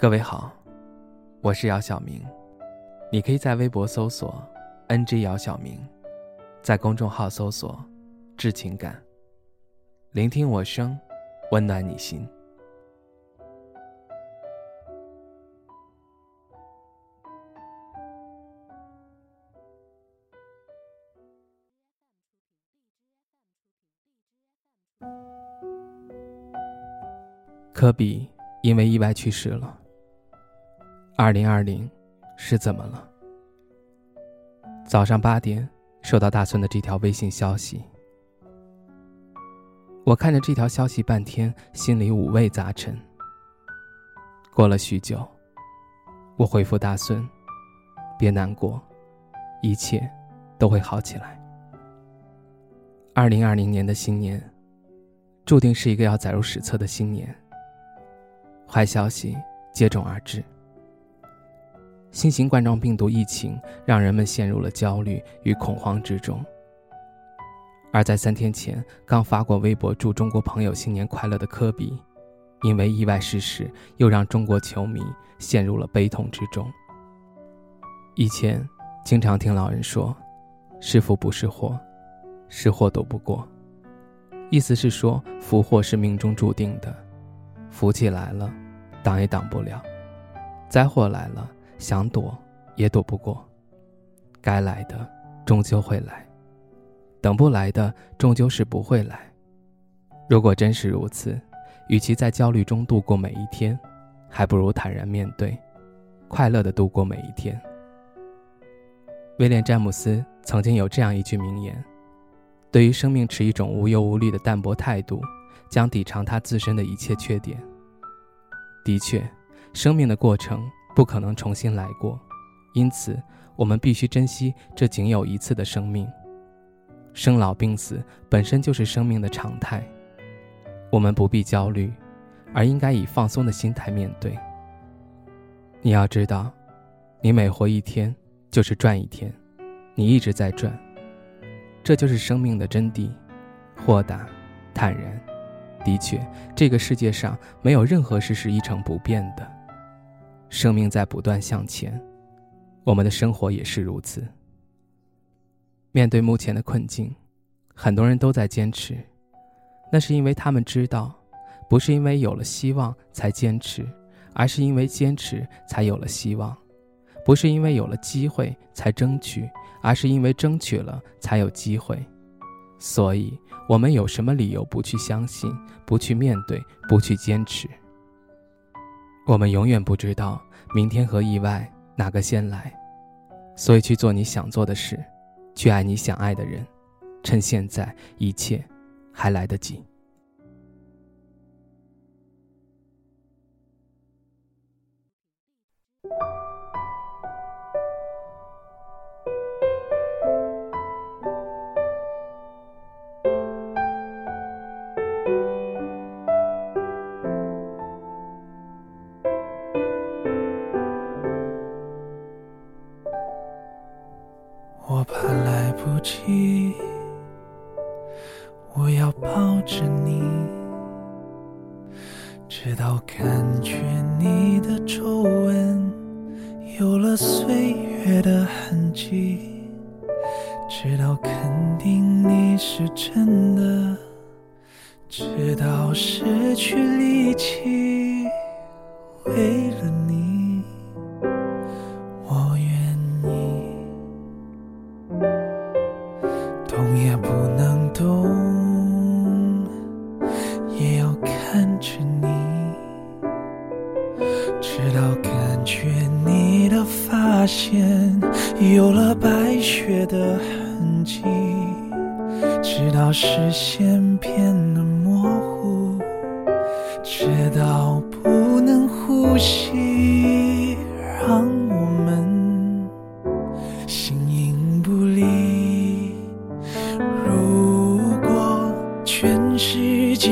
各位好，我是姚晓明，你可以在微博搜索 “ng 姚晓明”，在公众号搜索“致情感”，聆听我声，温暖你心。科比因为意外去世了。二零二零，是怎么了？早上八点，收到大孙的这条微信消息。我看着这条消息半天，心里五味杂陈。过了许久，我回复大孙：“别难过，一切都会好起来。”二零二零年的新年，注定是一个要载入史册的新年。坏消息接踵而至。新型冠状病毒疫情让人们陷入了焦虑与恐慌之中，而在三天前刚发过微博祝中国朋友新年快乐的科比，因为意外逝世，又让中国球迷陷入了悲痛之中。以前经常听老人说：“是福不是祸，是祸躲不过。”意思是说，福祸是命中注定的，福气来了，挡也挡不了；灾祸来了。想躲也躲不过，该来的终究会来，等不来的终究是不会来。如果真是如此，与其在焦虑中度过每一天，还不如坦然面对，快乐的度过每一天。威廉·詹姆斯曾经有这样一句名言：“对于生命持一种无忧无虑的淡泊态度，将抵偿他自身的一切缺点。”的确，生命的过程。不可能重新来过，因此我们必须珍惜这仅有一次的生命。生老病死本身就是生命的常态，我们不必焦虑，而应该以放松的心态面对。你要知道，你每活一天就是赚一天，你一直在赚，这就是生命的真谛。豁达、坦然，的确，这个世界上没有任何事是一成不变的。生命在不断向前，我们的生活也是如此。面对目前的困境，很多人都在坚持，那是因为他们知道，不是因为有了希望才坚持，而是因为坚持才有了希望；不是因为有了机会才争取，而是因为争取了才有机会。所以，我们有什么理由不去相信、不去面对、不去坚持？我们永远不知道明天和意外哪个先来，所以去做你想做的事，去爱你想爱的人，趁现在一切还来得及。我要抱着你，直到感觉你的皱纹有了岁月的痕迹，直到肯定你是真的，直到失去力气，为了你。发线有了白雪的痕迹，直到视线变得模糊，直到不能呼吸，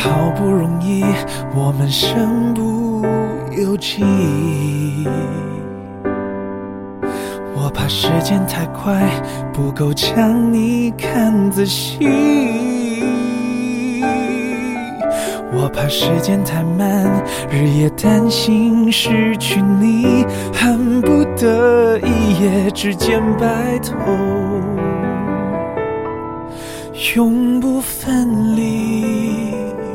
好不容易，我们身不由己。我怕时间太快，不够将你看仔细。我怕时间太慢，日夜担心失去你，恨不得一夜之间白头，永不分离。